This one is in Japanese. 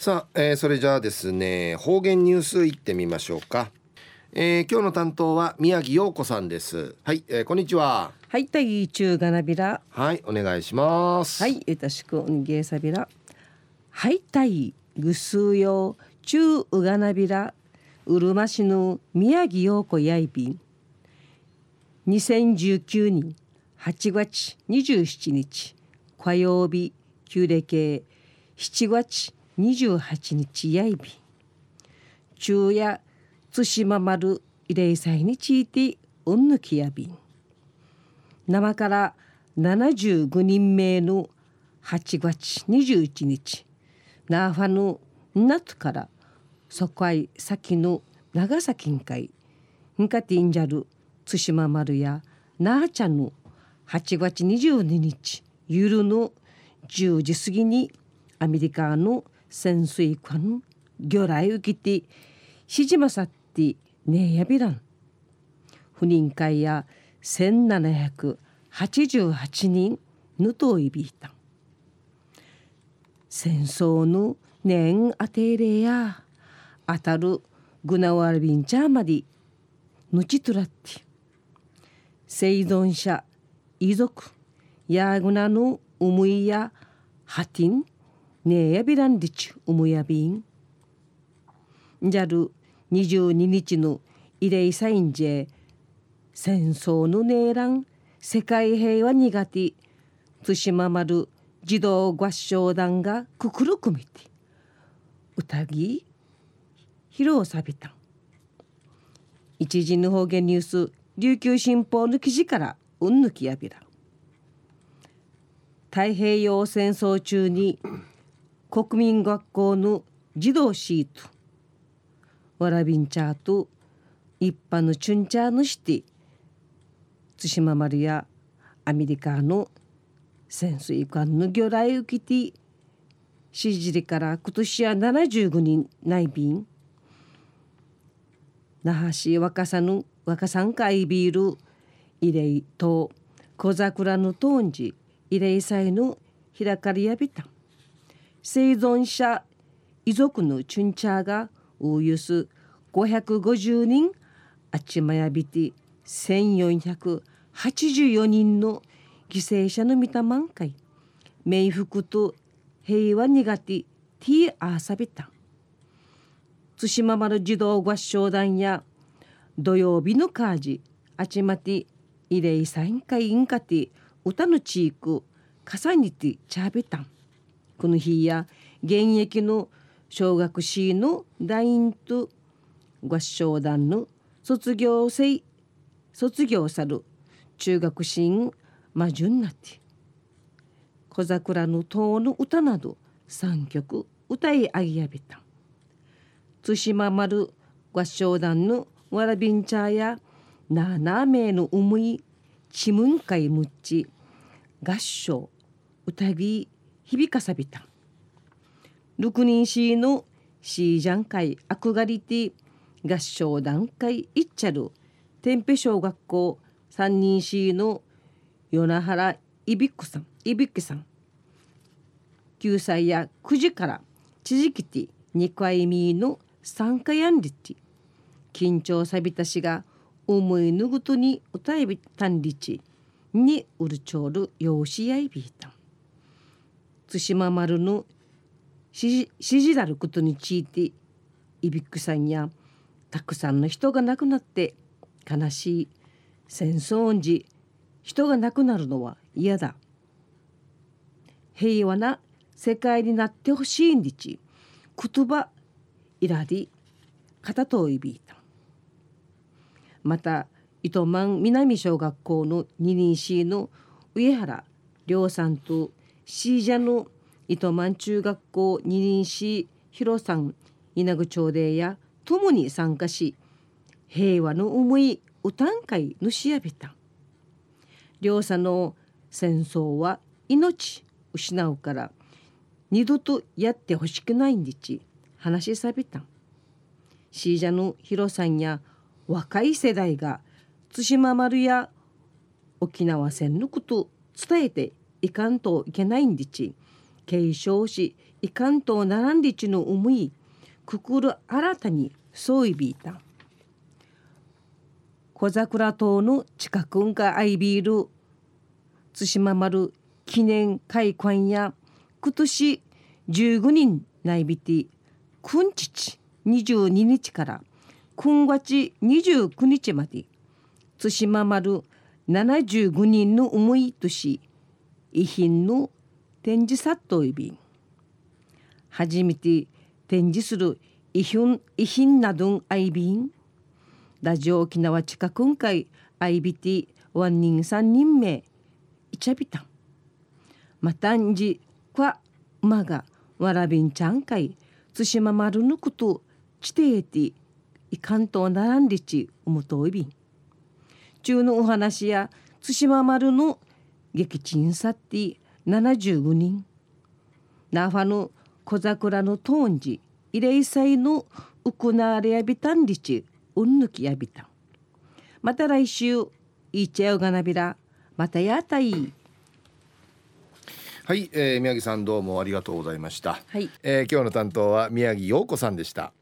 さあ、えー、それじゃあですね方言ニュースいってみましょうか、えー、今日の担当は宮城陽子さんです。はい、えー、こんにちは。はいたい中がなびら。はいお願いします。はいよろしくおにげさびら。はいたいぐすよ中うがなびら。うるま市の宮城陽子やいびん。2019年8月27日火曜日旧暦7月28日やいび。昼夜対馬丸慰霊祭についてうんぬきやびん。生から75人目の8月21日。ナーファの夏からそこい先の長崎んかい。んかてんじゃる対馬丸やなあちゃんの8月22日夜の10時過ぎにアメリカの潜水艦魚雷受けてしじまさってねえやびらん。不妊会や1788人ぬといびいた戦争の年あてれや当たるグナワルビンチャーまでぬちとらって。生存者遺族やぐなの思いやはてん。ねえやびらんりちゅうむやびん。じゃる22日の慰霊サインジェ戦争のねえらん世界平和苦手対馬丸児童合唱団がくくるくみて歌ぎ披露さびた一時の方言ニュース琉球新報の記事からうんぬきやびら太平洋戦争中に国民学校の児童シート。わらびんちゃーと一般のチュンチャーのして対馬丸やアメリカの潜水艦の魚雷浮きてしじりから今年は75人内便。那覇市若さぬ若さんかいビール。慰霊と小桜のトンジ。慰霊祭の開かれやびた生存者遺族のチュンチャーがおよそ550人あちまやびて1484人の犠牲者の見た満開。冥福と平和苦手ティーアーサビタ対馬丸児童合唱団や土曜日のカージあちまて慰霊祭会インカティ歌のチーク重ねてチャービタンこの日や現役の小学士の団員と合唱団の卒業生卒業さる中学生魔順なって小桜の塔の歌など3曲歌い上げやびた。対馬丸合唱団のわらびんちゃや7名の思いちむんかいむっち合唱歌び響かさびた。六人市のシージャン会アクガリティ合唱団会いっちゃる天平小学校三人市の与那原いびっくさん。いびっくさん。9歳や9時から地時期て2回目の参加やんりて緊張さびたしが思いぬぐとに歌いびたんりちにうるちょるようしやいびいた対馬丸の指示なることについていびっくさんやたくさんの人が亡くなって悲しい戦争恩時人が亡くなるのは嫌だ。平和な世界になってほしいんでち。言葉いらり片といびいた。また糸満南小学校の二人市の上原亮さんとシージャの糸満中学校二人市広さん稲具町でや共に参加し平和の思い歌ん会のしやびた。両者の戦争は命失うから二度とやってほしくないんでち話しさびた。シージャの広さんや若い世代が対馬丸や沖縄戦のこと伝えていかんといけないんでち。継承しいかんとならんりちの思いくくる新たにそういびいた。小桜島の近くんがあいびる対馬丸記念会館や今年15人内びてくんちち22日から今月29日まで対馬丸75人の思いとし遺品の展示殺到いびん。初めて展示する遺品遺品などんあいびん。ラジオ沖縄近くんかいあいびてワン人三人目いちゃびたん。またんじ kwa まがわらびんちゃんかい対馬丸ぬくとちてえていかんとならんりちおもといびん。中のお話や対馬丸の撃沈さって75人。ナファの小桜のトンジ慰霊祭のうくなわれやびたんりちうんぬきやびたん。また来週いっちゃうがなびらまたやたい。はい、えー、宮城さんどうもありがとうございました、はい。えー今日の担当は宮城陽子さんでした